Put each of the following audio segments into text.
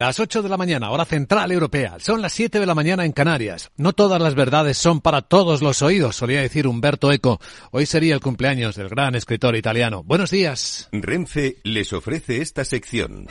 Las 8 de la mañana, hora central europea. Son las 7 de la mañana en Canarias. No todas las verdades son para todos los oídos, solía decir Humberto Eco. Hoy sería el cumpleaños del gran escritor italiano. Buenos días. Renfe les ofrece esta sección.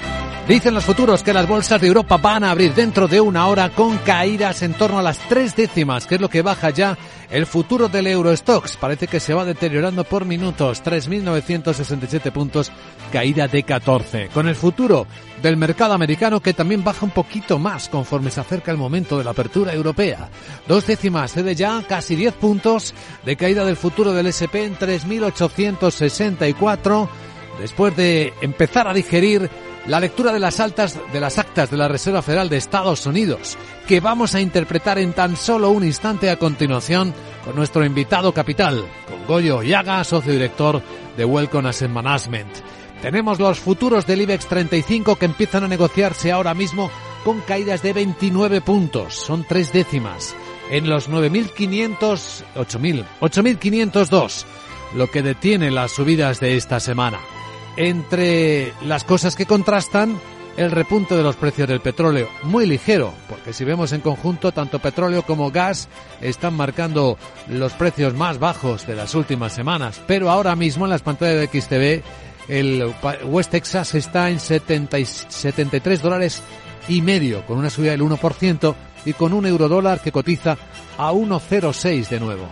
Dicen los futuros que las bolsas de Europa van a abrir dentro de una hora con caídas en torno a las tres décimas, que es lo que baja ya el futuro del Eurostox. Parece que se va deteriorando por minutos. 3.967 puntos, caída de 14. Con el futuro del mercado americano que también baja un poquito más conforme se acerca el momento de la apertura europea. Dos décimas, cede ya casi 10 puntos de caída del futuro del SP en 3.864 después de empezar a digerir la lectura de las altas de las actas de la Reserva Federal de Estados Unidos, que vamos a interpretar en tan solo un instante a continuación con nuestro invitado capital, con Goyo Yaga, socio director de Welcome Asset Management. Tenemos los futuros del IBEX 35 que empiezan a negociarse ahora mismo con caídas de 29 puntos, son tres décimas, en los 9.500, 8.000, 8.502, lo que detiene las subidas de esta semana. Entre las cosas que contrastan, el repunte de los precios del petróleo, muy ligero, porque si vemos en conjunto, tanto petróleo como gas están marcando los precios más bajos de las últimas semanas, pero ahora mismo en las pantallas de XTV el West Texas está en 70 y 73 dólares y medio, con una subida del 1% y con un eurodólar que cotiza a 1,06 de nuevo.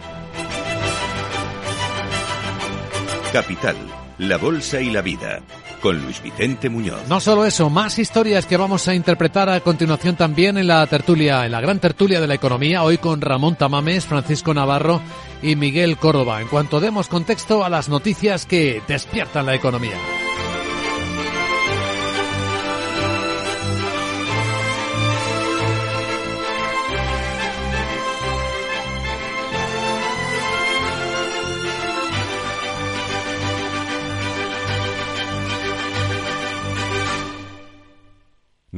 Capital, la bolsa y la vida. Con Luis Vicente Muñoz. No solo eso, más historias que vamos a interpretar a continuación también en la tertulia, en la gran tertulia de la economía, hoy con Ramón Tamames, Francisco Navarro y Miguel Córdoba, en cuanto demos contexto a las noticias que despiertan la economía.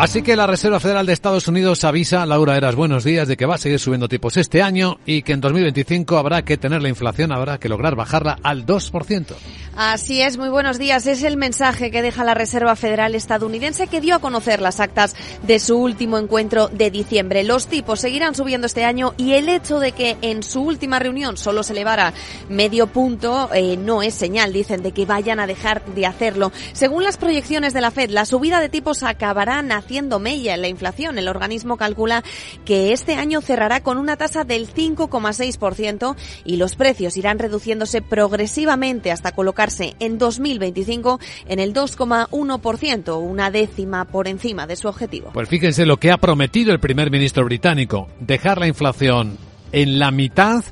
Así que la Reserva Federal de Estados Unidos avisa, Laura Eras, buenos días, de que va a seguir subiendo tipos este año y que en 2025 habrá que tener la inflación, habrá que lograr bajarla al 2%. Así es, muy buenos días. Es el mensaje que deja la Reserva Federal estadounidense que dio a conocer las actas de su último encuentro de diciembre. Los tipos seguirán subiendo este año y el hecho de que en su última reunión solo se elevara medio punto eh, no es señal, dicen, de que vayan a dejar de hacerlo. Según las proyecciones de la Fed, la subida de tipos acabará haciendo mella en la inflación. El organismo calcula que este año cerrará con una tasa del 5,6% y los precios irán reduciéndose progresivamente hasta colocarse en 2025 en el 2,1%, una décima por encima de su objetivo. Pues fíjense lo que ha prometido el primer ministro británico, dejar la inflación en la mitad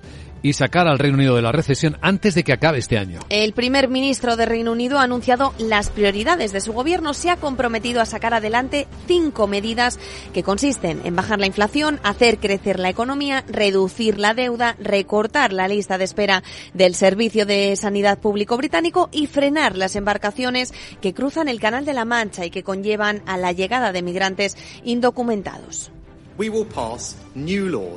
y sacar al Reino Unido de la recesión antes de que acabe este año. El primer ministro de Reino Unido ha anunciado las prioridades de su gobierno. Se ha comprometido a sacar adelante cinco medidas que consisten en bajar la inflación, hacer crecer la economía, reducir la deuda, recortar la lista de espera del Servicio de Sanidad Público británico y frenar las embarcaciones que cruzan el Canal de la Mancha y que conllevan a la llegada de migrantes indocumentados.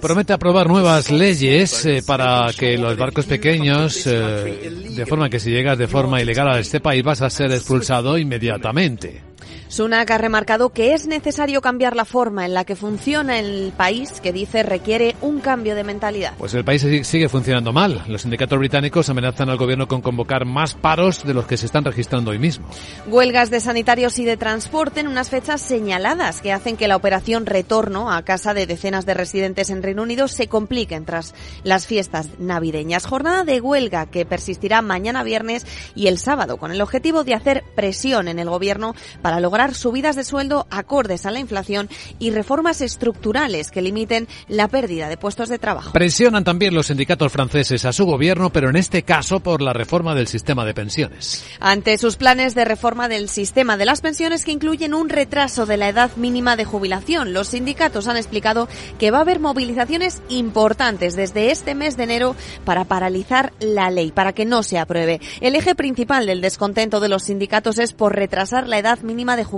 Promete aprobar nuevas leyes eh, para que los barcos pequeños, eh, de forma que si llegas de forma ilegal a este país vas a ser expulsado inmediatamente. Sunak ha remarcado que es necesario cambiar la forma en la que funciona el país, que dice requiere un cambio de mentalidad. Pues el país sigue funcionando mal. Los sindicatos británicos amenazan al gobierno con convocar más paros de los que se están registrando hoy mismo. Huelgas de sanitarios y de transporte en unas fechas señaladas que hacen que la operación retorno a casa de decenas de residentes en Reino Unido se complique tras las fiestas navideñas. Jornada de huelga que persistirá mañana viernes y el sábado con el objetivo de hacer presión en el gobierno para lograr subidas de sueldo acordes a la inflación y reformas estructurales que limiten la pérdida de puestos de trabajo. Presionan también los sindicatos franceses a su gobierno, pero en este caso por la reforma del sistema de pensiones. Ante sus planes de reforma del sistema de las pensiones que incluyen un retraso de la edad mínima de jubilación, los sindicatos han explicado que va a haber movilizaciones importantes desde este mes de enero para paralizar la ley, para que no se apruebe. El eje principal del descontento de los sindicatos es por retrasar la edad mínima de jubilación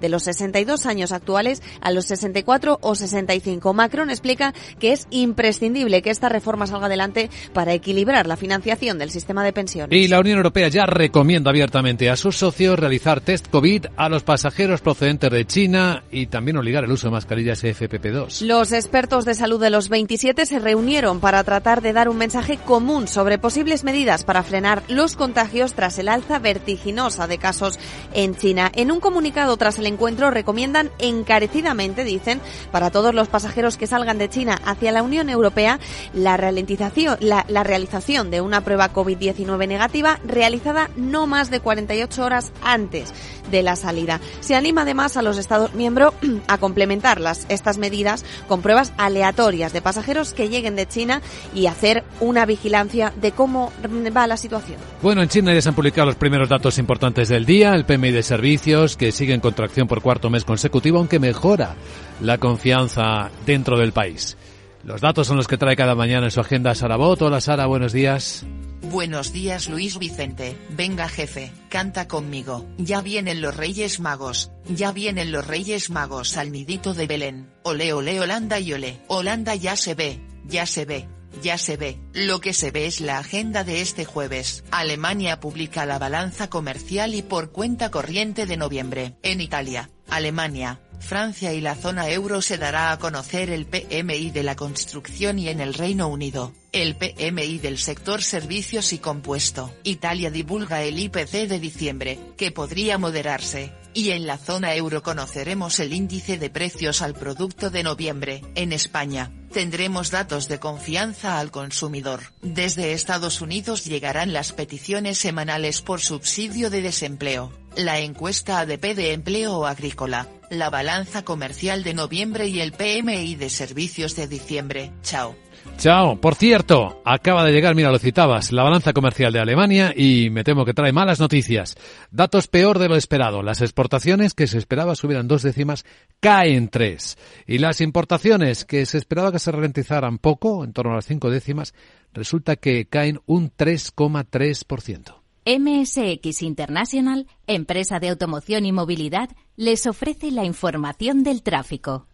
de los 62 años actuales a los 64 o 65. Macron explica que es imprescindible que esta reforma salga adelante para equilibrar la financiación del sistema de pensiones. Y la Unión Europea ya recomienda abiertamente a sus socios realizar test COVID a los pasajeros procedentes de China y también obligar el uso de mascarillas FPP2. Los expertos de salud de los 27 se reunieron para tratar de dar un mensaje común sobre posibles medidas para frenar los contagios tras el alza vertiginosa de casos en China. En un comunicado tras el encuentro recomiendan encarecidamente, dicen, para todos los pasajeros que salgan de China hacia la Unión Europea, la, ralentización, la, realización de una prueba COVID-19 negativa realizada no más de 48 horas antes de la salida. Se anima además a los Estados miembros a complementar las, estas medidas con pruebas aleatorias de pasajeros que lleguen de China y hacer una vigilancia de cómo va la situación. Bueno, en China ya se han publicado los primeros datos importantes del día, el PMI de servicios que sigue en contracción por cuarto mes consecutivo, aunque mejora la confianza dentro del país. Los datos son los que trae cada mañana en su agenda Sara Bot. Hola Sara, buenos días. Buenos días Luis Vicente, venga jefe, canta conmigo, ya vienen los Reyes Magos, ya vienen los Reyes Magos al nidito de Belén, ole ole Holanda y ole, Holanda ya se ve, ya se ve, ya se ve, lo que se ve es la agenda de este jueves. Alemania publica la balanza comercial y por cuenta corriente de noviembre. En Italia, Alemania, Francia y la zona euro se dará a conocer el PMI de la construcción y en el Reino Unido, el PMI del sector servicios y compuesto. Italia divulga el IPC de diciembre, que podría moderarse, y en la zona euro conoceremos el índice de precios al producto de noviembre. En España, tendremos datos de confianza al consumidor. Desde Estados Unidos llegarán las peticiones semanales por subsidio de desempleo, la encuesta ADP de empleo agrícola, la balanza comercial de noviembre y el PMI de servicios de diciembre. Chao. Chao. Por cierto, acaba de llegar, mira, lo citabas, la balanza comercial de Alemania y me temo que trae malas noticias. Datos peor de lo esperado. Las exportaciones que se esperaba subieran dos décimas caen tres. Y las importaciones que se esperaba que se ralentizaran poco, en torno a las cinco décimas, resulta que caen un 3,3%. MSX International, empresa de automoción y movilidad, les ofrece la información del tráfico.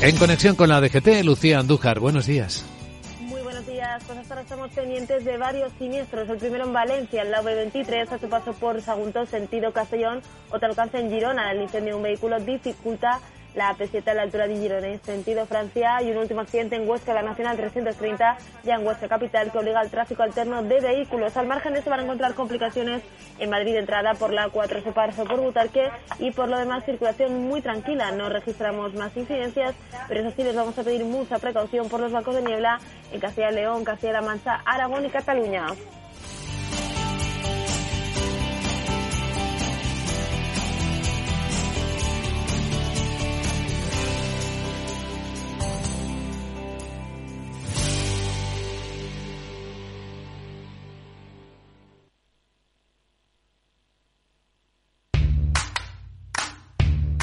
En conexión con la DGT, Lucía Andújar, buenos días. Días, pues hasta ahora estamos pendientes de varios siniestros. El primero en Valencia, en la V23, a su paso por Sagunto, sentido Castellón, otro alcance en Girona. El incendio de un vehículo dificulta la P7 a la altura de Girona en sentido Francia y un último accidente en Huesca, la Nacional 330, ya en Huesca Capital, que obliga al tráfico alterno de vehículos. Al margen de esto van a encontrar complicaciones en Madrid entrada por la 4 su paso por Butarque y por lo demás circulación muy tranquila. No registramos más incidencias, pero eso sí les vamos a pedir mucha precaución por los bancos de niebla en Castilla y León, Castilla-La Mancha, Aragón y Cataluña.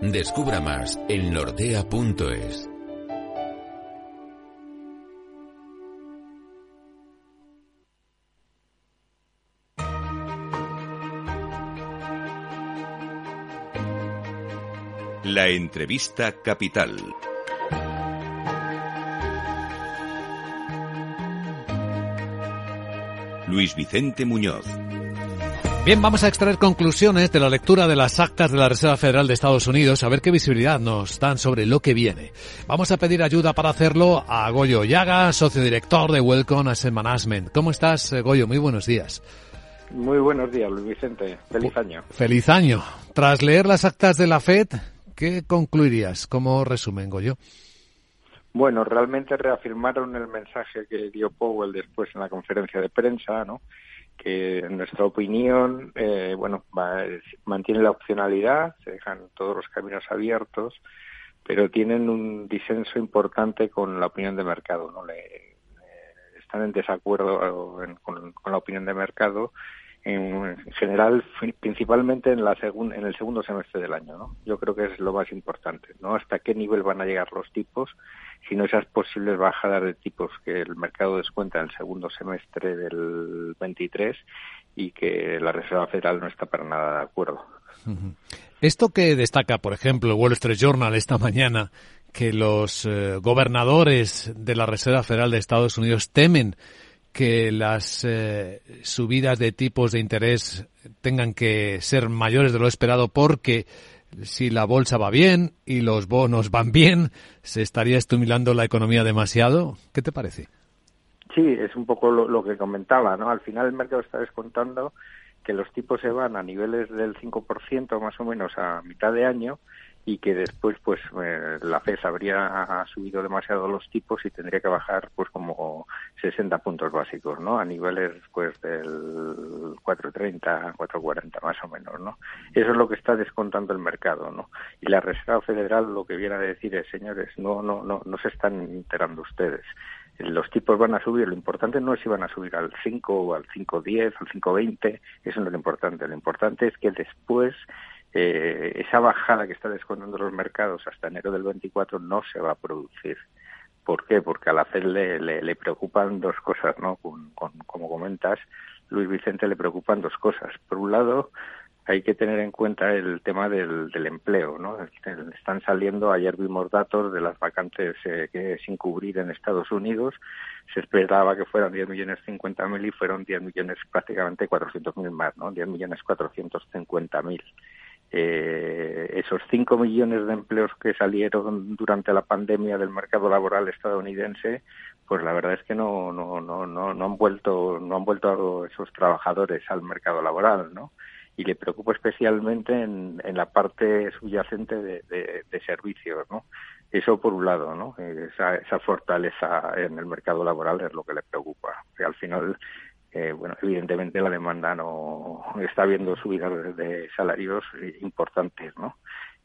Descubra más en nordea.es. La entrevista capital. Luis Vicente Muñoz. Bien, vamos a extraer conclusiones de la lectura de las actas de la Reserva Federal de Estados Unidos, a ver qué visibilidad nos dan sobre lo que viene. Vamos a pedir ayuda para hacerlo a Goyo Llaga, socio director de Welcome Asset Management. ¿Cómo estás, eh, Goyo? Muy buenos días. Muy buenos días, Luis Vicente. Feliz año. Feliz año. Tras leer las actas de la FED, ¿qué concluirías como resumen, Goyo? Bueno, realmente reafirmaron el mensaje que dio Powell después en la conferencia de prensa, ¿no? Que en nuestra opinión, eh, bueno, mantiene la opcionalidad, se dejan todos los caminos abiertos, pero tienen un disenso importante con la opinión de mercado, ¿no? Le, están en desacuerdo con, la opinión de mercado en, general, principalmente en, la en el segundo semestre del año. ¿no? Yo creo que es lo más importante, ¿no? Hasta qué nivel van a llegar los tipos, si no esas posibles bajadas de tipos que el mercado descuenta en el segundo semestre del 23 y que la Reserva Federal no está para nada de acuerdo. Esto que destaca, por ejemplo, el Wall Street Journal esta mañana, que los eh, gobernadores de la Reserva Federal de Estados Unidos temen que las eh, subidas de tipos de interés tengan que ser mayores de lo esperado porque si la bolsa va bien y los bonos van bien, se estaría estimulando la economía demasiado. ¿Qué te parece? Sí, es un poco lo, que comentaba, ¿no? Al final el mercado está descontando que los tipos se van a niveles del 5% más o menos a mitad de año y que después pues eh, la FED habría subido demasiado los tipos y tendría que bajar pues como 60 puntos básicos, ¿no? A niveles pues del 4.30, 4.40 más o menos, ¿no? Eso es lo que está descontando el mercado, ¿no? Y la Reserva Federal lo que viene a decir es, señores, no no no no se están enterando ustedes. Los tipos van a subir, lo importante no es si van a subir al 5 o al 5.10, al 5.20, eso no es lo importante, lo importante es que después eh, esa bajada que está descontando los mercados hasta enero del 24 no se va a producir. ¿Por qué? Porque a la FED le, le, preocupan dos cosas, ¿no? como comentas, Luis Vicente le preocupan dos cosas. Por un lado, hay que tener en cuenta el tema del, del empleo, ¿no? Están saliendo, ayer vimos datos de las vacantes eh, que sin cubrir en Estados Unidos, se esperaba que fueran 10 millones 50 mil y fueron 10 millones prácticamente 400 mil más, ¿no? 10 millones 450 mil. Eh, esos 5 millones de empleos que salieron durante la pandemia del mercado laboral estadounidense, pues la verdad es que no no no no, no han vuelto no han vuelto esos trabajadores al mercado laboral, ¿no? y le preocupa especialmente en, en la parte subyacente de, de, servicios, ¿no? Eso por un lado, ¿no? Esa, esa fortaleza en el mercado laboral es lo que le preocupa. Que al final, eh, bueno, evidentemente la demanda no está viendo subidas de, salarios importantes, ¿no?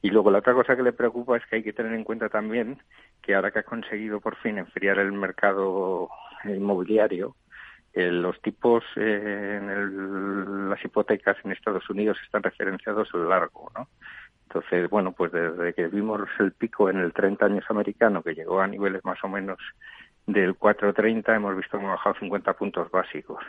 Y luego la otra cosa que le preocupa es que hay que tener en cuenta también que ahora que ha conseguido por fin enfriar el mercado inmobiliario, eh, los tipos eh, en las hipotecas en Estados Unidos están referenciados a lo largo, ¿no? Entonces, bueno, pues desde que vimos el pico en el 30 años americano, que llegó a niveles más o menos del 4.30, hemos visto que hemos bajado 50 puntos básicos.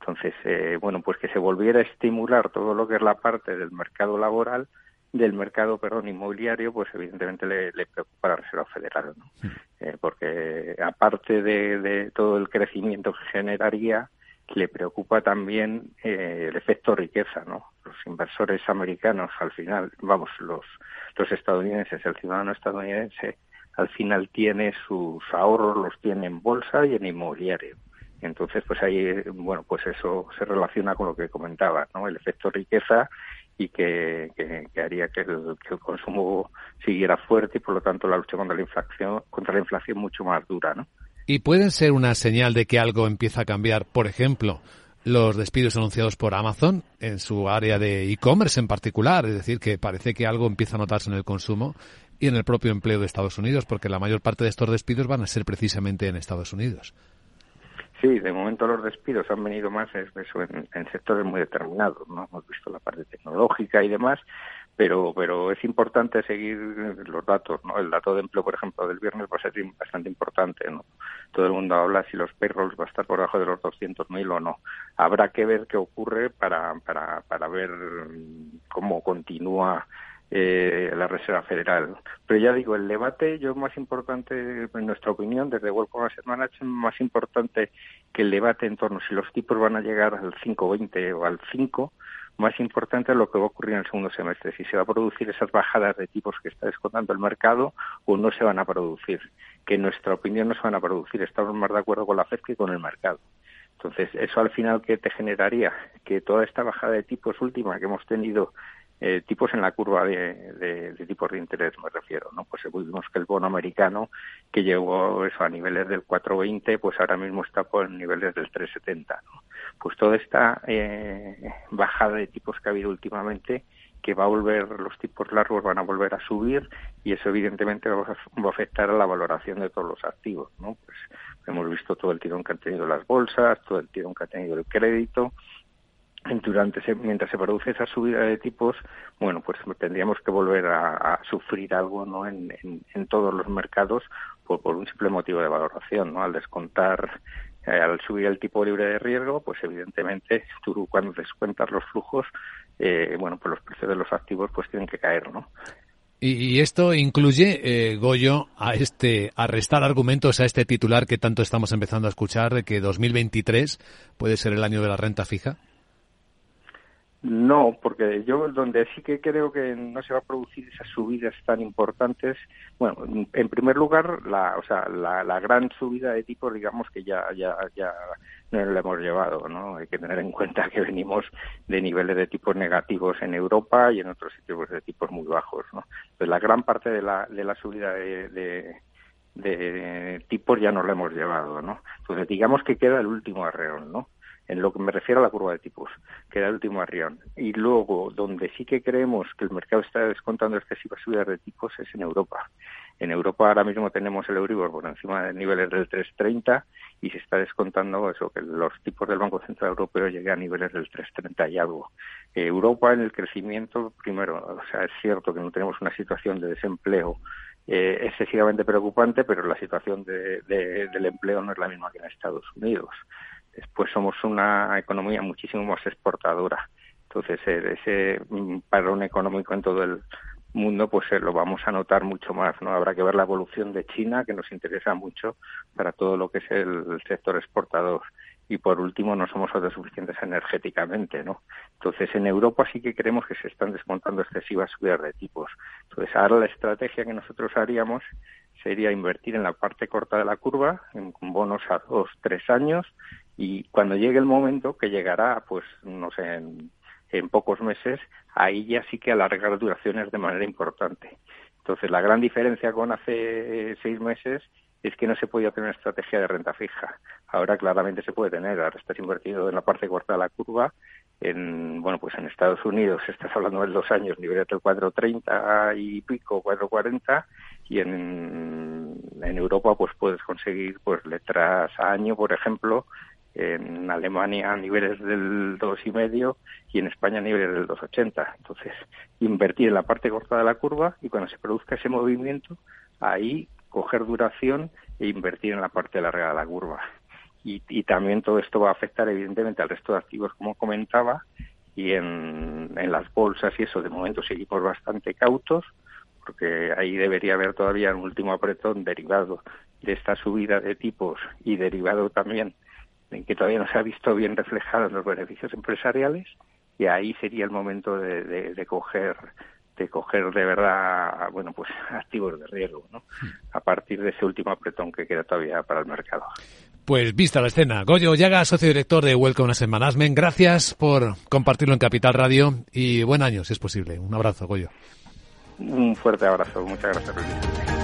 Entonces, eh, bueno, pues que se volviera a estimular todo lo que es la parte del mercado laboral, del mercado, perdón, inmobiliario, pues evidentemente le, preocupa a la Reserva Federal, ¿no? Eh, porque aparte de, todo el crecimiento que generaría, le preocupa también eh, el efecto riqueza, ¿no? Los inversores americanos, al final, vamos, los, los estadounidenses, el ciudadano estadounidense, al final tiene sus ahorros, los tiene en bolsa y en inmobiliario. Entonces, pues ahí, bueno, pues eso se relaciona con lo que comentaba, ¿no? El efecto riqueza y que, haría que el, consumo siguiera fuerte y por lo tanto la lucha contra la inflación contra la inflación mucho más dura ¿no? y pueden ser una señal de que algo empieza a cambiar por ejemplo los despidos anunciados por Amazon en su área de e-commerce en particular es decir que parece que algo empieza a notarse en el consumo y en el propio empleo de Estados Unidos porque la mayor parte de estos despidos van a ser precisamente en Estados Unidos Sí, de momento los despidos han venido más eso, en, sectores muy determinados, ¿no? Hemos visto la parte tecnológica y demás, pero pero es importante seguir los datos, ¿no? El dato de empleo, por ejemplo, del viernes va a ser bastante importante, ¿no? Todo el mundo habla si los payrolls va a estar por debajo de los 200.000 o no. Habrá que ver qué ocurre para, para, para ver cómo continúa eh, la Reserva Federal. Pero ya digo, el debate, yo más importante, en nuestra opinión, desde World Asset Management, más importante que el debate en torno a si los tipos van a llegar al 5,20 o al 5, más importante es lo que va a ocurrir en el segundo semestre, si se va a producir esas bajadas de tipos que está descontando el mercado o no se van a producir, que en nuestra opinión no se van a producir, estamos más de acuerdo con la FED que con el mercado. Entonces, eso al final, ¿qué te generaría? Que toda esta bajada de tipos última que hemos tenido eh, tipos en la curva de, tipos de interés, me refiero, ¿no? Pues vimos que el bono americano, que llegó eso a niveles del 4,20, pues ahora mismo está por niveles del 3,70, ¿no? Pues toda esta eh, bajada de tipos que ha habido últimamente, que va a volver, los tipos largos van a volver a subir y eso evidentemente va a afectar a la valoración de todos los activos, ¿no? Pues hemos visto todo el tirón que han tenido las bolsas, todo el tirón que ha tenido el crédito, durante mientras se produce esa subida de tipos, bueno, pues tendríamos que volver a, sufrir algo, ¿no? En, todos los mercados por, por, un simple motivo de valoración, ¿no? Al descontar, eh, al subir el tipo libre de riesgo, pues evidentemente tú cuando descuentas los flujos, eh, bueno, pues los precios de los activos pues tienen que caer, ¿no? Y, esto incluye, eh, Goyo, a este, a restar argumentos a este titular que tanto estamos empezando a escuchar de que 2023 puede ser el año de la renta fija. No, porque yo donde sí que creo que no se va a producir esas subidas tan importantes, bueno, en primer lugar, la, o sea, la, gran subida de tipos, digamos que ya, ya, ya no la hemos llevado, ¿no? Hay que tener en cuenta que venimos de niveles de tipos negativos en Europa y en otros sitios de tipos muy bajos, ¿no? Entonces, la gran parte de la, de la subida de, de tipos ya nos la hemos llevado, ¿no? Entonces digamos que queda el último arreón, ¿no? En lo que me refiero a la curva de tipos, que era el último arrión. Y luego, donde sí que creemos que el mercado está descontando excesivas subidas de tipos es en Europa. En Europa ahora mismo tenemos el Euribor por encima de niveles del 3.30 y se está descontando eso, que los tipos del Banco Central Europeo lleguen a niveles del 3.30 y algo. Europa en el crecimiento, primero, o sea, es cierto que no tenemos una situación de desempleo eh, excesivamente preocupante, pero la situación del empleo no es la misma que en Estados Unidos. Después somos una economía muchísimo más exportadora. Entonces, ese parón económico en todo el mundo, pues eh, lo vamos a notar mucho más, ¿no? Habrá que ver la evolución de China, que nos interesa mucho para todo lo que es el, sector exportador. Y por último, no somos autosuficientes energéticamente, ¿no? Entonces, en Europa sí que creemos que se están descontando excesivas subidas de tipos. Entonces, ahora la estrategia que nosotros haríamos sería invertir en la parte corta de la curva, en bonos a dos, tres años, y cuando llegue el momento, que llegará, pues, no sé, en, pocos meses, ahí ya sí que alargar duraciones de manera importante. Entonces, la gran diferencia con hace seis meses es que no se podía tener una estrategia de renta fija. Ahora claramente se puede tener. Ahora estás invertido en la parte corta de la curva. En, bueno, pues en Estados Unidos estás hablando de dos años, nivel del 4.30 y pico, 4.40, y en, en Europa pues puedes conseguir pues letras a año, por ejemplo, en Alemania a niveles del dos y medio y en España a niveles del 2,80. Entonces, invertir en la parte corta de la curva y cuando se produzca ese movimiento, ahí coger duración e invertir en la parte larga de la curva. Y, y también todo esto va a afectar evidentemente al resto de activos, como comentaba, y en, en las bolsas y eso, de momento seguimos bastante cautos, porque ahí debería haber todavía un último apretón derivado de esta subida de tipos y derivado también en que todavía no se ha visto bien reflejado en los beneficios empresariales y ahí sería el momento de, de, coger de coger de verdad bueno pues activos de riesgo ¿no? a partir de ese último apretón que queda todavía para el mercado. Pues vista la escena. Goyo Llaga socio director de Welcome a Management gracias por compartirlo en Capital Radio y buen año si es posible. Un abrazo Goyo. Un fuerte abrazo. Muchas gracias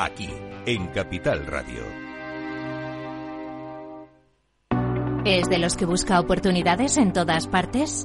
Aquí, en Capital Radio. ¿Es de los que busca oportunidades en todas partes?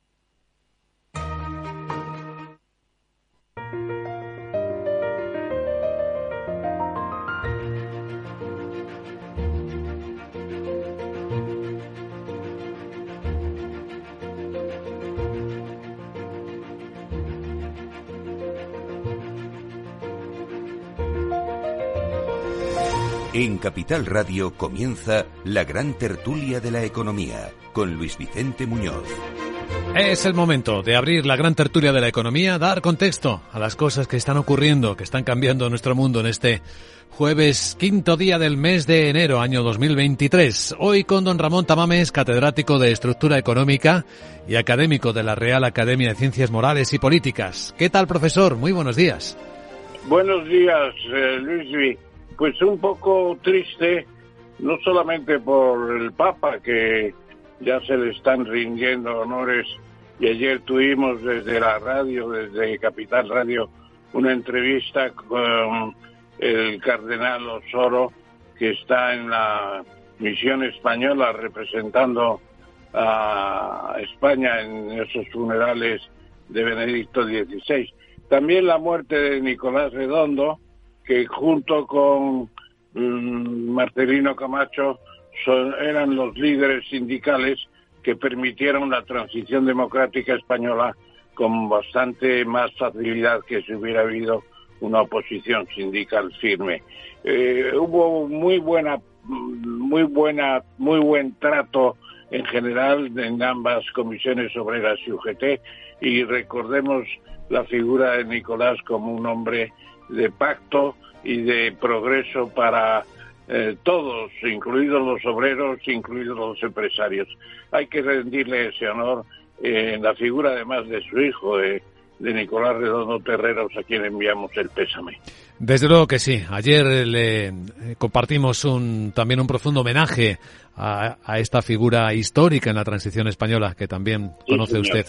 En Capital Radio comienza la gran tertulia de la economía con Luis Vicente Muñoz. Es el momento de abrir la gran tertulia de la economía, dar contexto a las cosas que están ocurriendo, que están cambiando nuestro mundo en este jueves quinto día del mes de enero año 2023. Hoy con don Ramón Tamames, catedrático de Estructura Económica y académico de la Real Academia de Ciencias Morales y Políticas. ¿Qué tal, profesor? Muy buenos días. Buenos días, eh, Luis. Pues un poco triste, no solamente por el Papa, que ya se le están rindiendo honores, y ayer tuvimos desde la radio, desde Capital Radio, una entrevista con el cardenal Osoro, que está en la misión española representando a España en esos funerales de Benedicto XVI. También la muerte de Nicolás Redondo, que junto con mm, Marcelino Camacho son, eran los líderes sindicales que permitieron la transición democrática española con bastante más facilidad que si hubiera habido una oposición sindical firme. Eh, hubo muy buena, muy buena, muy buen trato en general en ambas comisiones obreras y UGT y recordemos la figura de Nicolás como un hombre de pacto y de progreso para eh, todos, incluidos los obreros, incluidos los empresarios. Hay que rendirle ese honor en la figura además de su hijo, Nicolás Redondo Terreros, a quien enviamos el pésame. Desde luego que sí. Ayer le eh, compartimos un, también un profundo homenaje a, esta figura histórica en la transición española que también conoce usted.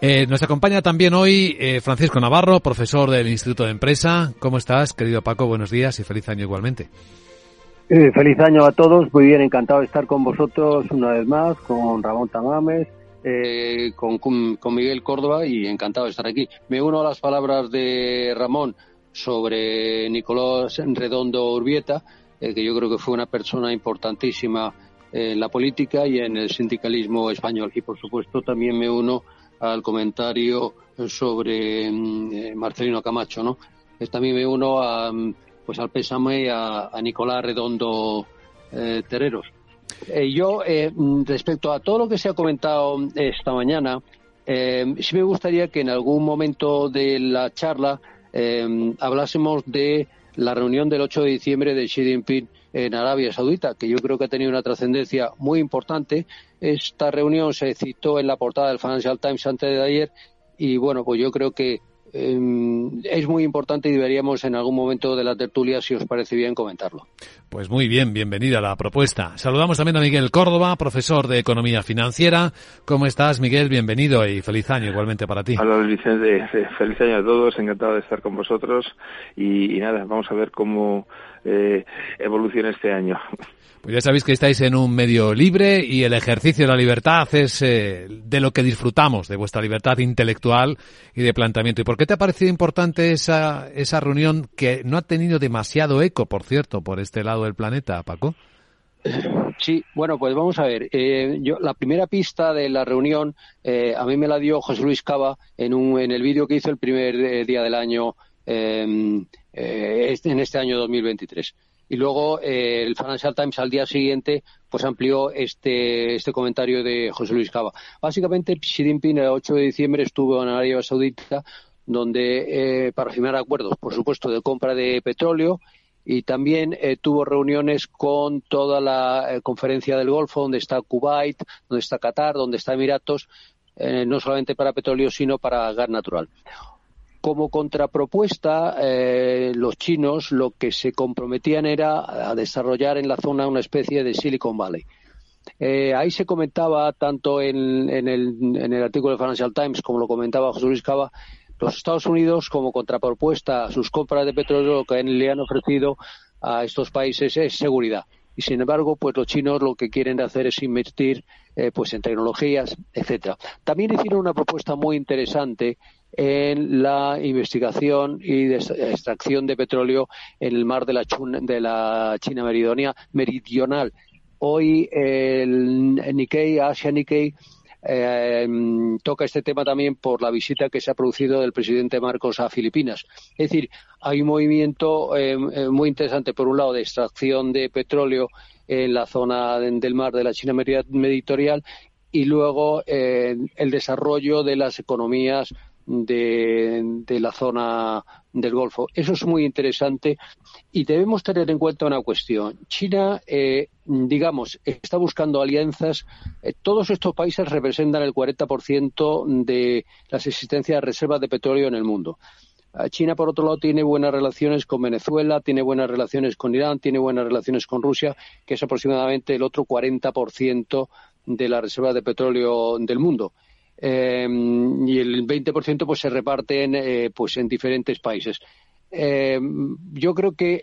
Eh, nos acompaña también hoy eh, Francisco Navarro, profesor del Instituto de Empresa. ¿Cómo estás, querido Paco? Buenos días y feliz año igualmente. feliz año a todos. Muy bien, encantado de estar con vosotros una vez más, con Ramón Tamames. Con, con Miguel Córdoba y encantado de estar aquí. Me uno a las palabras de Ramón sobre Nicolás Redondo Urbieta, eh, que yo creo que fue una persona importantísima en la política y en el sindicalismo español. Y por supuesto también me uno al comentario sobre mm, eh, Marcelino Camacho, ¿no? Eh, también me uno a, mm, pues al pésame a, Nicolás Redondo Terreros. yo, mm, respecto a todo lo que se ha comentado esta mañana, sí me gustaría que en algún momento de la charla eh, hablásemos de la reunión del 8 de diciembre de Xi Jinping en Arabia Saudita, que yo creo que ha tenido una trascendencia muy importante. Esta reunión se citó en la portada del Financial Times antes de ayer y bueno, pues yo creo que Em, es muy importante y deberíamos en algún momento de la tertulia, si os parece bien, comentarlo. Pues muy bien, bienvenida a la propuesta. Saludamos también a Miguel Córdoba, profesor de Economía Financiera. ¿Cómo estás, Miguel? Bienvenido y feliz año igualmente para ti. Hola, Vicente. Feliz año a todos. Encantado de estar con vosotros. Y, nada, vamos a ver cómo eh, evolucione este año. Pues ya sabéis que estáis en un medio libre y el ejercicio de la libertad es eh, de lo que disfrutamos, de vuestra libertad intelectual y de planteamiento. ¿Y por qué te ha parecido importante esa, esa reunión que no ha tenido demasiado eco, por cierto, por este lado del planeta, Paco? Sí, bueno, pues vamos a ver. Eh, yo, la primera pista de la reunión eh, a mí me la dio José Luis Cava en, un, en el vídeo que hizo el primer día del año, en este año 2023 y luego eh, el Financial Times al día siguiente pues amplió este, este comentario de José Luis Cava. Básicamente, Xi Jinping el 8 de diciembre estuvo en Arabia Saudita donde eh, para firmar acuerdos, por supuesto, de compra de petróleo y también eh, tuvo reuniones con toda la conferencia del Golfo, donde está Kuwait, donde está Qatar, donde está Emiratos, no solamente para petróleo, sino para gas natural. Como contrapropuesta, eh, los chinos lo que se comprometían era a desarrollar en la zona una especie de Silicon Valley. Eh, ahí se comentaba, tanto en, el, artículo de Financial Times como lo comentaba José Luis Cava, los Estados Unidos como contrapropuesta a sus compras de petróleo lo que le han ofrecido a estos países es seguridad. Y sin embargo, pues los chinos lo que quieren hacer es invertir eh, pues en tecnologías, etcétera. También hicieron una propuesta muy interesante en la investigación y extracción de petróleo en el mar de la, de China meridional. Hoy el Nikkei, Asia Nikkei, eh, toca este tema también por la visita que se ha producido del presidente Marcos a Filipinas. Es decir, hay un movimiento eh, eh, muy interesante, por un lado, de extracción de petróleo en la zona del mar de la China meridional y luego el desarrollo de las economías de, la zona del Golfo. Eso es muy interesante y debemos tener en cuenta una cuestión. China, eh, digamos, está buscando alianzas. Eh, todos estos países representan el 40% de las existencias de reservas de petróleo en el mundo. Ah, China, por otro lado, tiene buenas relaciones con Venezuela, tiene buenas relaciones con Irán, tiene buenas relaciones con Rusia, que es aproximadamente el otro 40% de la reserva de petróleo del mundo. Eh, y el 20% pues se reparten eh, pues en diferentes países. Eh, yo creo que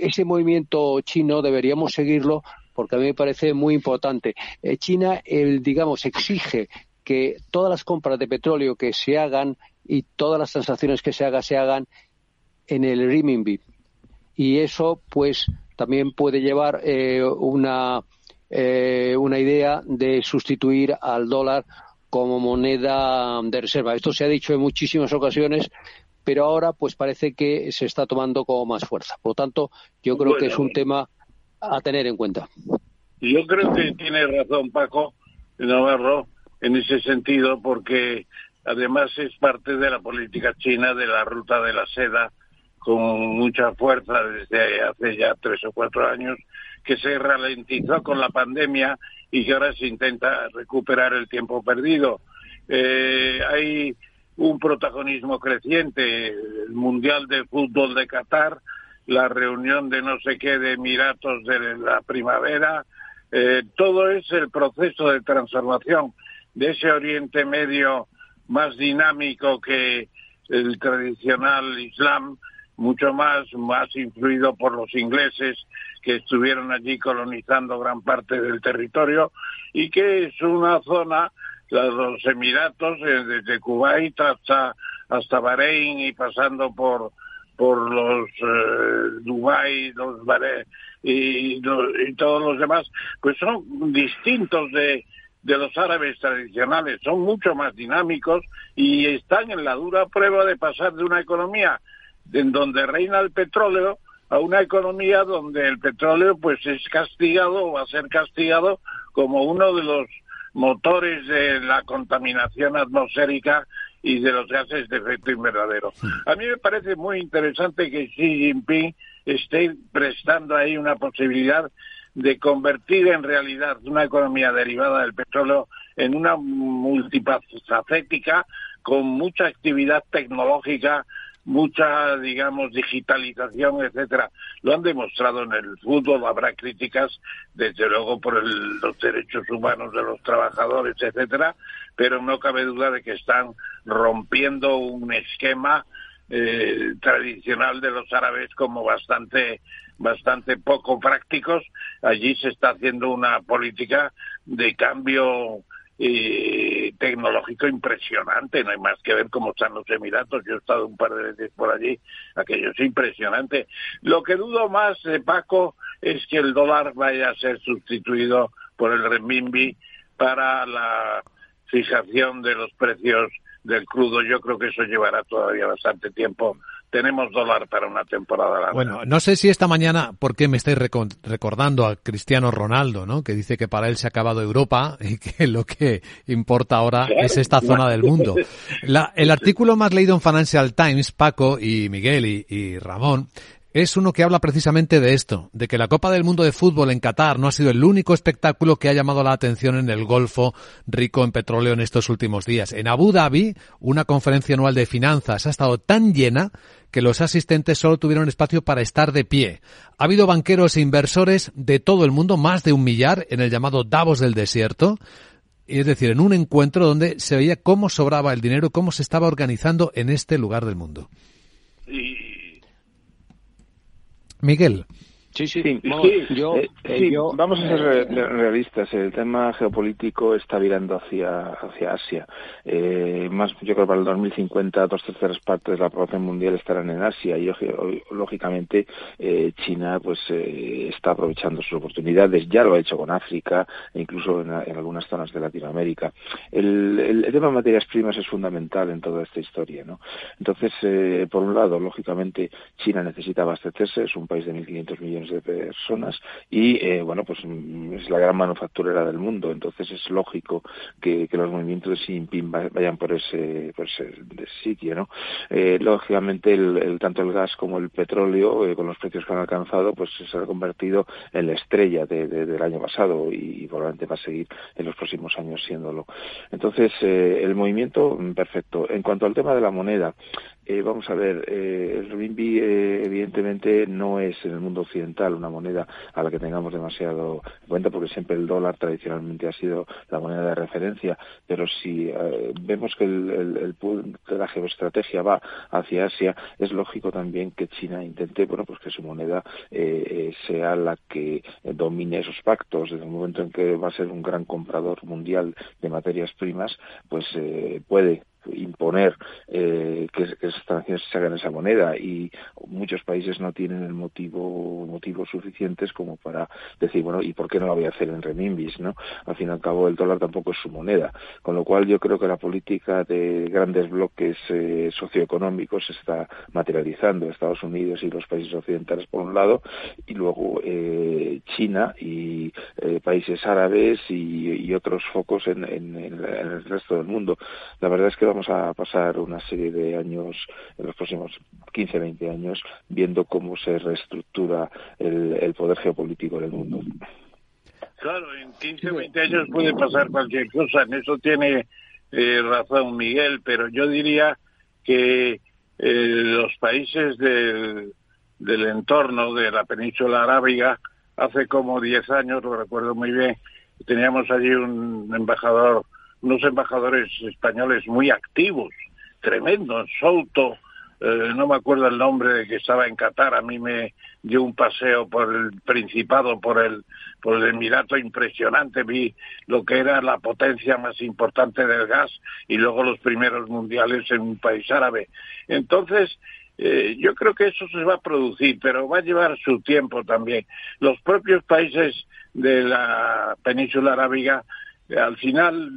ese movimiento chino deberíamos seguirlo porque a mí me parece muy importante. China, el, digamos, exige que todas las compras de petróleo que se hagan y todas las transacciones que se hagan se hagan en el renminbi y eso pues también puede llevar una una idea de sustituir al dólar como moneda de reserva. Esto se ha dicho en muchísimas ocasiones, pero ahora pues parece que se está tomando como más fuerza. Por lo tanto, yo creo que es un tema a tener en cuenta. Yo creo que tiene razón Paco Navarro en ese sentido, porque además es parte de la política china de la ruta de la seda con mucha fuerza desde hace ya tres o cuatro años, que se ralentizó con la pandemia y que ahora se intenta recuperar el tiempo perdido. Eh, hay un protagonismo creciente, el Mundial de Fútbol de Qatar, la reunión de no sé qué de Emiratos de la primavera, eh, todo es el proceso de transformación de ese Oriente Medio más dinámico que el tradicional Islam, mucho más, más influido por los ingleses que estuvieron allí colonizando gran parte del territorio y que es una zona, los Emiratos, eh, desde Kuwait hasta, hasta Bahrein y pasando por por los eh, Dubái los y, y, todos los demás, pues son distintos de, de los árabes tradicionales, son mucho más dinámicos y están en la dura prueba de pasar de una economía en donde reina el petróleo a una economía donde el petróleo pues es castigado o va a ser castigado como uno de los motores de la contaminación atmosférica y de los gases de efecto invernadero. A mí me parece muy interesante que Xi Jinping esté prestando ahí una posibilidad de convertir en realidad una economía derivada del petróleo en una multifacética con mucha actividad tecnológica mucha, digamos, digitalización, etcétera. Lo han demostrado en el fútbol, habrá críticas, desde luego, por los derechos humanos de los trabajadores, etcétera, pero no cabe duda de que están rompiendo un esquema eh, tradicional de los árabes como bastante bastante poco prácticos, allí se está haciendo una política de cambio eh, tecnológico impresionante, no hay más que ver cómo están los Emiratos, yo he estado un par de veces por allí, aquello es impresionante. Lo que dudo más, eh, Paco, es que el dólar vaya a ser sustituido por el renminbi para la fijación de los precios del crudo. Yo creo que eso llevará todavía bastante tiempo. Tenemos dólar para una temporada larga. Bueno, no sé si esta mañana, ¿por qué me estáis recordando a Cristiano Ronaldo, ¿no? Que dice que para él se ha acabado Europa y que lo que importa ahora es esta zona del mundo. el artículo más leído en Financial Times, Paco y Miguel y Ramón, es uno que habla precisamente de esto, de que la Copa del Mundo de Fútbol en Qatar no ha sido el único espectáculo que ha llamado la atención en el Golfo rico en petróleo en estos últimos días. En Abu Dhabi, una conferencia anual de finanzas ha estado tan llena que los asistentes solo tuvieron espacio para estar de pie. Ha habido banqueros e inversores de todo el mundo, más de un millar, en el llamado Davos del Desierto, es decir, en un encuentro donde se veía cómo sobraba el dinero, cómo se estaba organizando en este lugar del mundo. Miguel. Sí, sí, yo, eh, eh, vamos a ser realistas. El tema geopolítico está virando hacia, hacia Asia. Eh, más, yo creo que para el 2050 dos terceras partes de la población mundial estarán en Asia y lógicamente China pues está aprovechando sus oportunidades. Ya lo ha hecho con África e incluso en, algunas zonas de Latinoamérica. El, el, tema de materias primas es fundamental en toda esta historia, ¿no? Entonces, por un lado, lógicamente China necesita abastecerse. Es un país de 1.500 millones de personas y, eh, bueno, pues mm, es la gran manufacturera del mundo. Entonces es lógico que, los movimientos de Xi Jinping vayan por ese, por ese sitio, ¿no? Eh, lógicamente, el, tanto el gas como el petróleo, eh, con los precios que han alcanzado, pues se ha convertido en la estrella del año pasado y, probablemente va a seguir en los próximos años siéndolo. Entonces, el movimiento, mm, perfecto. En cuanto al tema de la moneda, vamos a ver, el renminbi evidentemente no es en el mundo occidental una moneda a la que tengamos demasiado en cuenta, porque siempre el dólar tradicionalmente ha sido la moneda de referencia, pero si eh, vemos que el, el, la geoestrategia va hacia Asia, es lógico también que China intente, bueno, pues que su moneda eh, eh, sea la que domine esos pactos. Desde el momento en que va a ser un gran comprador mundial de materias primas, pues puede imponer eh, que, esas transacciones se hagan esa moneda. Y muchos países no tienen el motivo motivos suficientes como para decir bueno y por qué no lo voy a hacer en renminbis no al fin y al cabo el dólar tampoco es su moneda con lo cual yo creo que la política de grandes bloques eh, socioeconómicos se está materializando. Estados Unidos y los países occidentales por un lado y luego eh, China y eh, países árabes y, otros focos en, en, el resto del mundo. La verdad es que vamos a pasar una serie de años, en los próximos 15, 20 años, viendo cómo se reestructura el, poder geopolítico del mundo. Claro, en 15, 20 años puede pasar cualquier cosa, en eso tiene eh, razón Miguel, pero yo diría que eh, los países del, del entorno de la península arábiga, hace como 10 años, lo recuerdo muy bien, teníamos allí un embajador unos embajadores españoles muy activos, tremendos, Souto, eh, no me acuerdo el nombre de que estaba en Qatar, a mí me dio un paseo por el Principado, por el, por el Emirato impresionante, vi lo que era la potencia más importante del gas y luego los primeros mundiales en un país árabe. Entonces, eh, yo creo que eso se va a producir, pero va a llevar su tiempo también. Los propios países de la península arábiga al final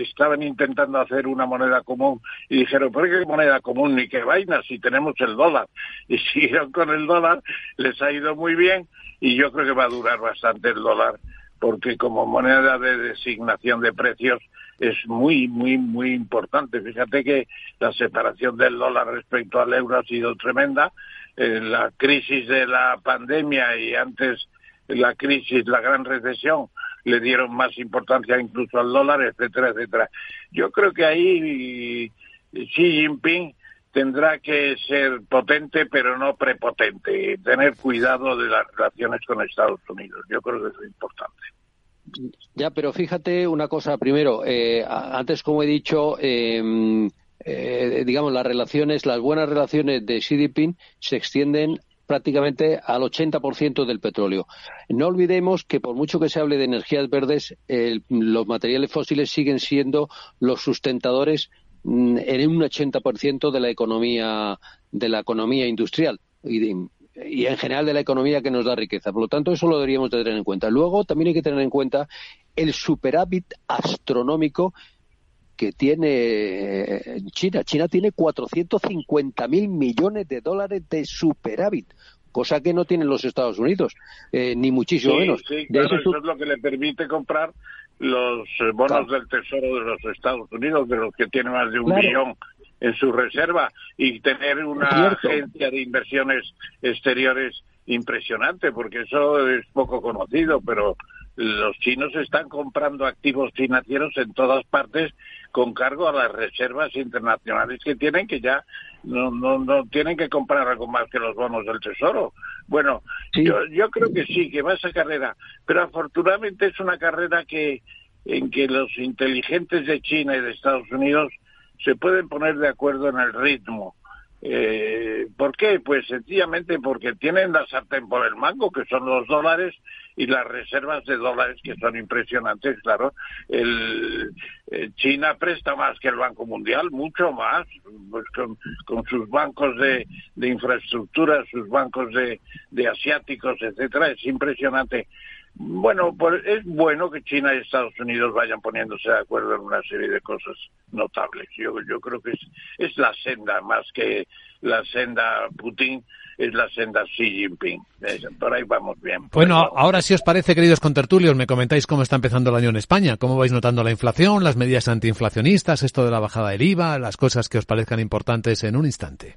estaban intentando hacer una moneda común y dijeron, ¿por qué moneda común ni qué vaina si tenemos el dólar? Y siguieron con el dólar, les ha ido muy bien y yo creo que va a durar bastante el dólar porque como moneda de designación de precios es muy, muy, muy importante. Fíjate que la separación del dólar respecto al euro ha sido tremenda. la crisis de la pandemia y antes la crisis, la gran recesión, le dieron más importancia incluso al dólar, etcétera, etcétera. Yo creo que ahí Xi Jinping tendrá que ser potente pero no prepotente, tener cuidado de las relaciones con Estados Unidos. Yo creo que eso es importante. Ya, pero fíjate una cosa. Primero, eh, antes, como he dicho, em, eh, digamos, las relaciones, las buenas relaciones de Xi Jinping se extienden prácticamente al 80% del petróleo. No olvidemos que por mucho que se hable de energías verdes, los materiales fósiles siguen siendo los sustentadores mm, en un 80% de la economía de la economía industrial y, y, en general de la economía que nos da riqueza. Por lo tanto, eso lo deberíamos tener en cuenta. Luego, también hay que tener en cuenta el superávit astronómico que tiene eh, China. China tiene 450 mil millones de dólares de superávit, cosa que no tienen los Estados Unidos, eh, ni muchísimo menos. Sí, claro, eso es lo que le permite comprar los eh, bonos del Tesoro de los Estados Unidos, de los que tiene más de un millón en su reserva, y tener una agencia de inversiones exteriores impresionante, porque eso es poco conocido, pero los chinos están comprando activos financieros en todas partes con cargo a las reservas internacionales que tienen, que ya no, no, no tienen que comprar algo más que los bonos del Tesoro. Bueno, yo, yo creo que sí, que va esa carrera, pero afortunadamente es una carrera que en que los inteligentes de China y de Estados Unidos se pueden poner de acuerdo en el ritmo. Eh, ¿Por qué? Pues sencillamente porque tienen la sartén por el mango, que son los dólares, y las reservas de dólares que son impresionantes, claro. El, eh, China presta más que el Banco Mundial, mucho más, pues con, sus bancos de, infraestructura, sus bancos de, de asiáticos, etcétera, es impresionante. Bueno, pues es bueno que China y Estados Unidos vayan poniéndose de acuerdo en una serie de cosas notables. Yo, yo creo que es, es la senda, más que la senda Putin, es la senda Xi Jinping. Por ahí vamos bien. Bueno, ahora si os parece, queridos contertulios, me comentáis cómo está empezando el año en España, cómo vais notando la inflación, las medidas antiinflacionistas, esto de la bajada del IVA, las cosas que os parezcan importantes en un instante.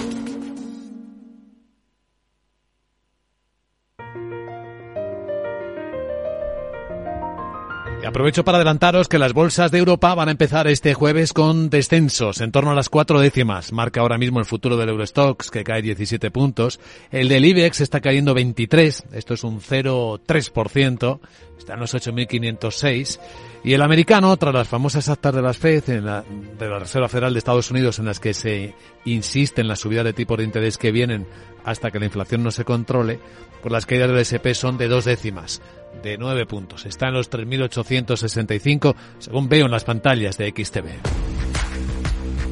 Aprovecho para adelantaros que las bolsas de Europa van a empezar este jueves con descensos en torno a las cuatro décimas. Marca ahora mismo el futuro del Eurostox que cae 17 puntos. El del IBEX está cayendo 23, esto es un 0,3%, está en los 8.506. Y el americano, tras las famosas actas de las FED, la, de la Reserva Federal de Estados Unidos, en las que se insiste en la subida de tipos de interés que vienen hasta que la inflación no se controle, pues las caídas del SP son de dos décimas de 9 puntos. Está en los 3.865, según veo en las pantallas de XTV.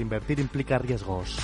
Invertir implica riesgos.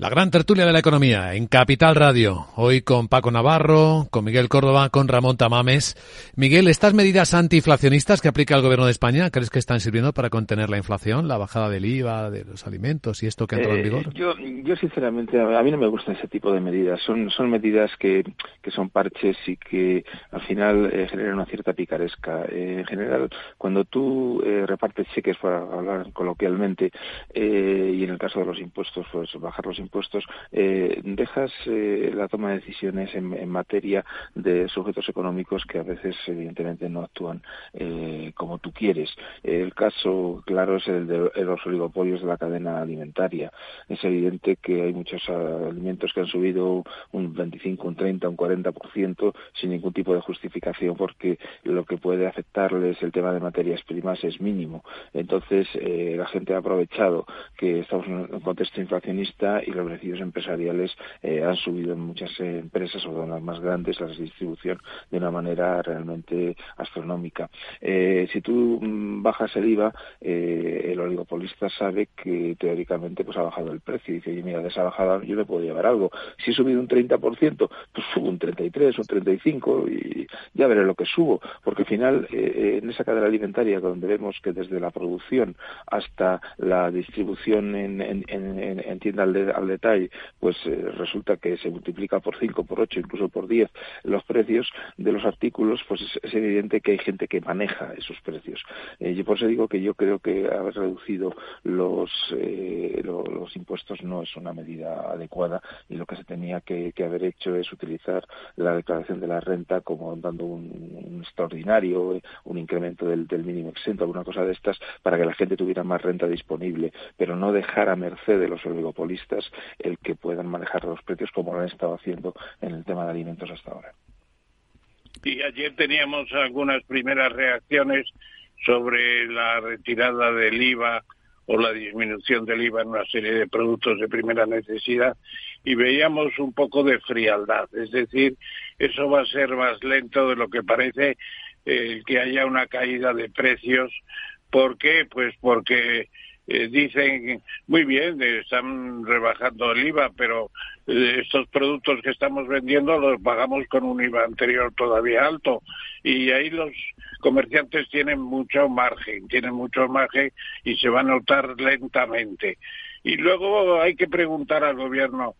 La gran tertulia de la economía en Capital Radio. Hoy con Paco Navarro, con Miguel Córdoba, con Ramón Tamames. Miguel, ¿estas medidas antiinflacionistas que aplica el gobierno de España, crees que están sirviendo para contener la inflación, la bajada del IVA, de los alimentos y esto que ha entrado en eh, vigor? Yo, yo sinceramente, a mí no me gustan ese tipo de medidas. Son, son medidas que, que son parches y que al final eh, generan una cierta picaresca. Eh, en general, cuando tú repartes cheques, para hablar coloquialmente, y en el caso de los impuestos, pues bajar los impuestos, impuestos, eh, dejas eh, la toma de decisiones en, materia de sujetos económicos que a veces evidentemente no actúan eh, como tú quieres. El caso claro es el de los oligopolios de la cadena alimentaria. Es evidente que hay muchos alimentos que han subido un 25, un 30, un 40% sin ningún tipo de justificación porque lo que puede afectarles el tema de materias primas es mínimo. Entonces la gente ha aprovechado que estamos en un contexto inflacionista y los empresariales han subido en muchas empresas, o en las más grandes, la distribución de una manera realmente astronómica. si tú mm, bajas el IVA, el oligopolista sabe que teóricamente pues ha bajado el precio y dice, oye, mira, de esa bajada yo le puedo llevar algo. Si he subido un 30%, pues subo un 33 o 35 y ya veré lo que subo, porque al final eh, en esa cadena alimentaria donde vemos que desde la producción hasta la distribución en, en, tienda al, detalle, pues eh, resulta que se multiplica por 5, por 8, incluso por 10 los precios de los artículos, pues es, evidente que hay gente que maneja esos precios. Eh, yo por eso digo que yo creo que haber reducido los, los impuestos no es una medida adecuada y lo que se tenía que, haber hecho es utilizar la declaración de la renta como dando un, extraordinario, un incremento del, mínimo exento, alguna cosa de estas, para que la gente tuviera más renta disponible, pero no dejar a merced de los oligopolistas el que puedan manejar los precios como lo han estado haciendo en el tema de alimentos hasta ahora. Y ayer teníamos algunas primeras reacciones sobre la retirada del IVA o la disminución del IVA en una serie de productos de primera necesidad y veíamos un poco de frialdad. Es decir, eso va a ser más lento de lo que parece el que haya una caída de precios. ¿Por qué? Pues porque eh, dicen, muy bien, están rebajando el IVA, pero eh, estos productos que estamos vendiendo los pagamos con un IVA anterior todavía alto y ahí los comerciantes tienen mucho margen, tienen mucho margen y se va a notar lentamente. Y luego hay que preguntar al gobierno,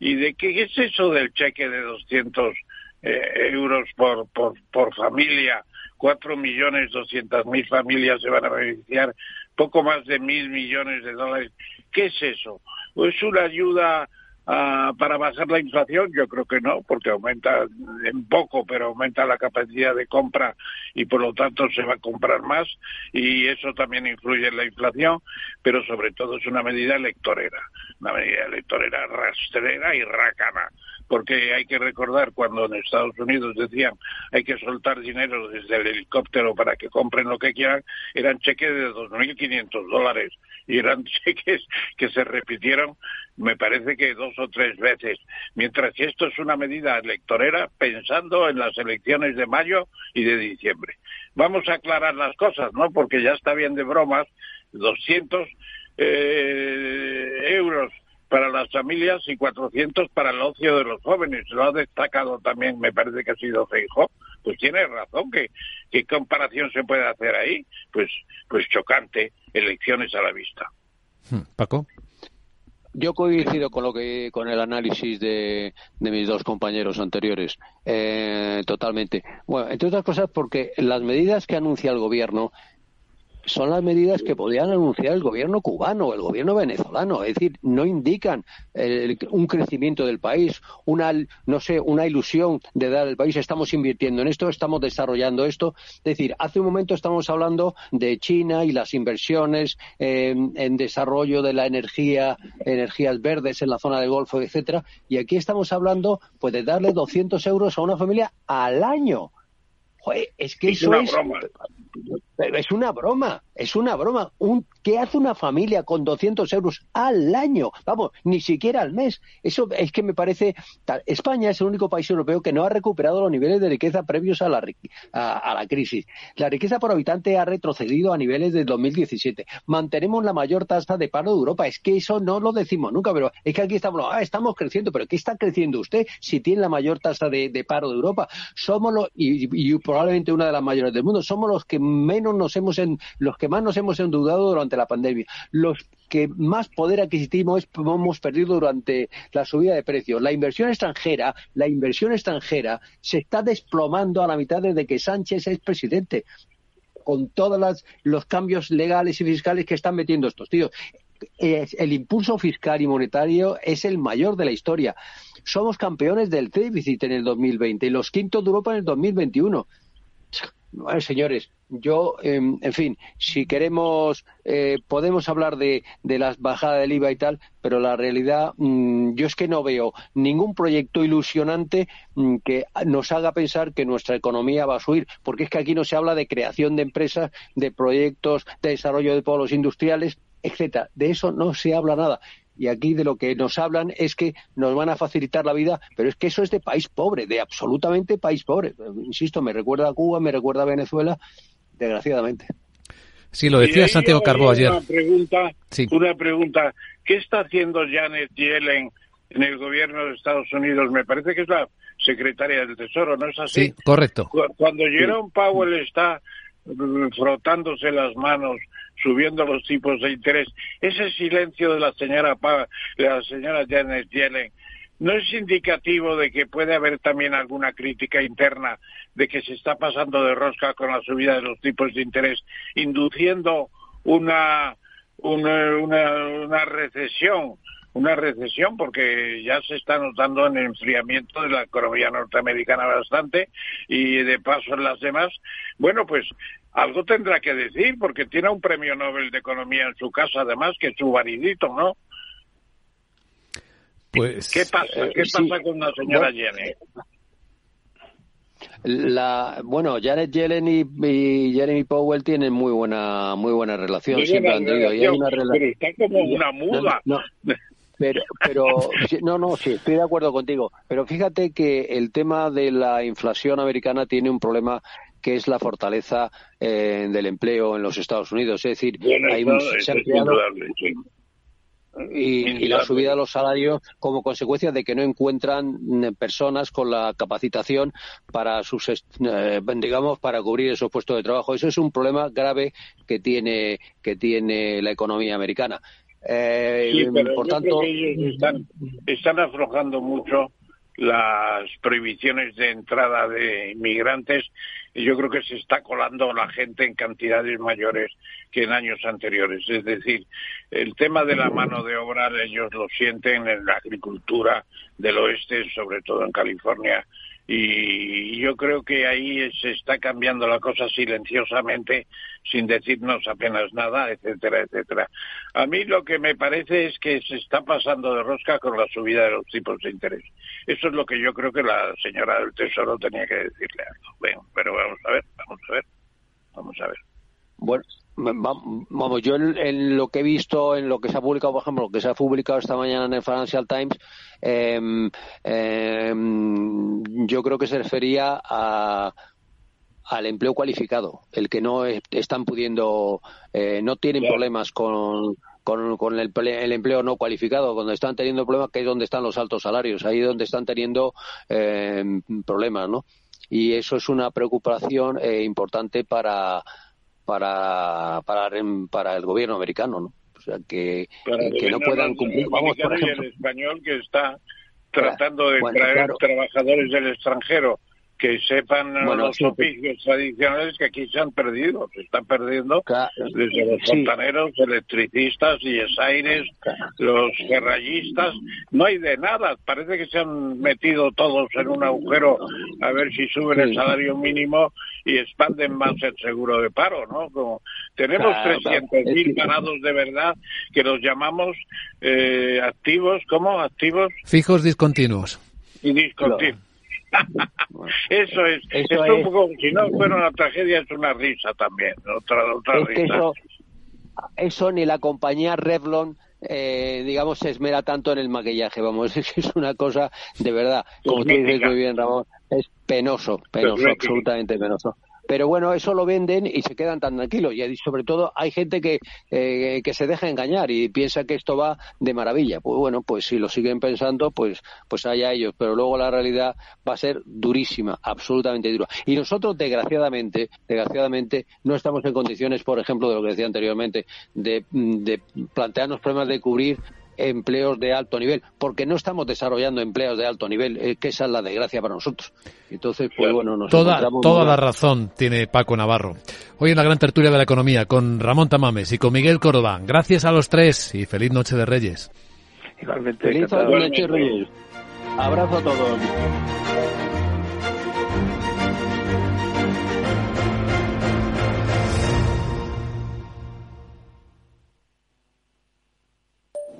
¿y de qué es eso del cheque de 200 eh, euros por, por familia? Cuatro millones doscientas mil familias se van a beneficiar poco más de mil millones de dólares. ¿Qué es eso? ¿Es una ayuda ah, para bajar la inflación? Yo creo que no, porque aumenta en poco, pero aumenta la capacidad de compra y por lo tanto se va a comprar más y eso también influye en la inflación, pero sobre todo es una medida electorera, una medida electorera rastrera y rácana porque hay que recordar cuando en Estados Unidos decían hay que soltar dinero desde el helicóptero para que compren lo que quieran, eran cheques de 2.500 dólares y eran cheques que se repitieron, me parece que dos o tres veces, mientras que esto es una medida electorera pensando en las elecciones de mayo y de diciembre. Vamos a aclarar las cosas, ¿no? Porque ya está bien de bromas, 200 eh, euros para las familias y 400 para el ocio de los jóvenes. Lo ha destacado también, me parece que ha sido Feijóo. Pues tiene razón, que ¿qué comparación se puede hacer ahí? Pues, pues chocante, elecciones a la vista. Hmm, Paco. Yo coincido con lo que con el análisis de, de mis dos compañeros anteriores, eh, totalmente. Bueno, entre otras cosas porque las medidas que anuncia el gobierno son las medidas que podían anunciar el gobierno cubano, el gobierno venezolano, es decir, no indican un crecimiento del país, una no sé, una ilusión de dar al país, estamos invirtiendo en esto, estamos desarrollando esto, es decir, hace un momento estamos hablando de China y las inversiones en desarrollo de la energía, energías verdes en la zona del Golfo, etcétera, y aquí estamos hablando pues de darle 200 euros a una familia al año. Es que eso es es una broma, es una broma. Un, ¿Qué hace una familia con 200 euros al año? Vamos, ni siquiera al mes. Eso es que me parece. España es el único país europeo que no ha recuperado los niveles de riqueza previos a la, a, la crisis. La riqueza por habitante ha retrocedido a niveles de 2017. Mantenemos la mayor tasa de paro de Europa. Es que eso no lo decimos nunca, pero es que aquí estamos, ah, estamos creciendo, pero ¿qué está creciendo usted si tiene la mayor tasa de, paro de Europa? Somos los, y, y probablemente una de las mayores del mundo, somos los que menos nos hemos en, los que más nos hemos endeudado durante la pandemia, los que más poder adquisitivo hemos perdido durante la subida de precios. La inversión extranjera, la inversión extranjera se está desplomando a la mitad desde que Sánchez es presidente con todos los cambios legales y fiscales que están metiendo estos tíos. El impulso fiscal y monetario es el mayor de la historia. Somos campeones del déficit en el 2020 y los quintos de Europa en el 2021. Bueno, señores, yo, em, en fin, si queremos, eh, podemos hablar de, de las bajadas del IVA y tal, pero la realidad, mm, yo es que no veo ningún proyecto ilusionante mm, que nos haga pensar que nuestra economía va a subir, porque es que aquí no se habla de creación de empresas, de proyectos de desarrollo de polos industriales, etcétera. De eso no se habla nada. y aquí de lo que nos hablan es que nos van a facilitar la vida, pero es que eso es de país pobre, de absolutamente país pobre. Insisto, me recuerda a Cuba, me recuerda a Venezuela, desgraciadamente. Sí, lo decía Santiago Carbó ayer. Una pregunta, una pregunta. ¿Qué está haciendo Janet Yellen en el gobierno de Estados Unidos? Me parece que es la secretaria del Tesoro, ¿no es así? Sí, correcto. Cuando Jerome Powell está frotándose las manos, subiendo los tipos de interés. Ese silencio de la señora de la señora Janet Yellen no es indicativo de que puede haber también alguna crítica interna de que se está pasando de rosca con la subida de los tipos de interés, induciendo una una, recesión una recesión porque ya se está notando en el enfriamiento de la economía norteamericana bastante y de paso en las demás. Bueno, pues algo tendrá que decir porque tiene un premio Nobel de Economía en su casa, además, que es su maridito, ¿no? Pues, ¿Qué pasa? ¿Qué eh, pasa con la señora Yellen? La, bueno, Janet Yellen y, Jeremy Powell tienen muy buena muy buena relación. siempre han tenido. Pero está como una muda. Pero, pero no, no, sí, estoy de acuerdo contigo. Pero fíjate que el tema de la inflación americana tiene un problema que es la fortaleza eh, del empleo en los Estados Unidos. Es decir, hay y, la subida de los salarios como consecuencia de que no encuentran eh, personas con la capacitación para sus eh, digamos para cubrir esos puestos de trabajo. Eso es un problema grave que tiene que tiene la economía americana. Eh, sí, pero por tanto, ellos están, aflojando mucho las prohibiciones de entrada de inmigrantes y yo creo que se está colando la gente en cantidades mayores que en años anteriores. Es decir, el tema de la mano de obra ellos lo sienten en la agricultura del oeste, sobre todo en California, y yo creo que ahí se está cambiando la cosa silenciosamente sin decirnos apenas nada, etcétera, etcétera. A mí lo que me parece es que se está pasando de rosca con la subida de los tipos de interés. Eso es lo que yo creo que la señora del Tesoro tenía que decirle. Bueno, pero vamos a ver, vamos a ver, vamos a ver. Bueno, vamos, yo en, lo que he visto, en lo que se ha publicado, por ejemplo, lo que se ha publicado esta mañana en el Financial Times, em, yo creo que se refería a, al empleo cualificado, el que no están pudiendo, eh, no tienen problemas con, con, el, el, empleo no cualificado, cuando están teniendo problemas, que es donde están los altos salarios, ahí es donde están teniendo em, problemas, ¿no? Y eso es una preocupación eh, importante para para, para, para el gobierno americano, ¿no? O sea, que, que no puedan cumplir. Vamos, por ejemplo, el español que está tratando de traer trabajadores del extranjero que sepan los oficios tradicionales que aquí se han perdido, se están perdiendo desde los fontaneros, electricistas y esaires, los ferrallistas, no hay de nada, parece que se han metido todos en un agujero a ver si suben el salario mínimo y expanden más el seguro de paro, ¿no? Como tenemos claro, 300.000 parados de verdad que los llamamos eh, activos, ¿cómo? Activos. Fijos discontinuos. Y discontinuos. Eso es, eso es, un poco, si no fuera una tragedia, es una risa también, otra, otra risa. Eso, eso ni la compañía Revlon eh, digamos, se esmera tanto en el maquillaje, vamos, es, es una cosa de verdad, como tú dices muy bien, Ramón, es penoso, penoso, absolutamente penoso pero bueno, eso lo venden y se quedan tan tranquilos. Y sobre todo hay gente que, eh, que se deja engañar y piensa que esto va de maravilla. Pues bueno, pues si lo siguen pensando, pues, pues haya ellos. Pero luego la realidad va a ser durísima, absolutamente dura. Y nosotros, desgraciadamente, desgraciadamente, no estamos en condiciones, por ejemplo, de lo que decía anteriormente, de, de plantearnos problemas de cubrir empleos de alto nivel, porque no estamos desarrollando empleos de alto nivel, eh, que esa es la desgracia para nosotros. Entonces, pues bueno, nos toda, toda la razón tiene Paco Navarro. Hoy en la gran tertulia de la economía con Ramón Tamames y con Miguel Córdoba. Gracias a los tres y feliz noche de Reyes. Igualmente. Feliz noche de Reyes. Abrazo a todos.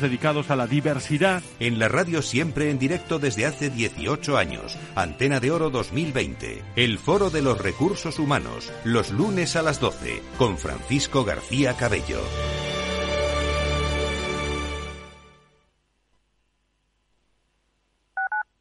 dedicados a la diversidad. En la radio siempre en directo desde hace 18 años. Antena de Oro 2020. El Foro de los Recursos Humanos. Los lunes a las 12. Con Francisco García Cabello.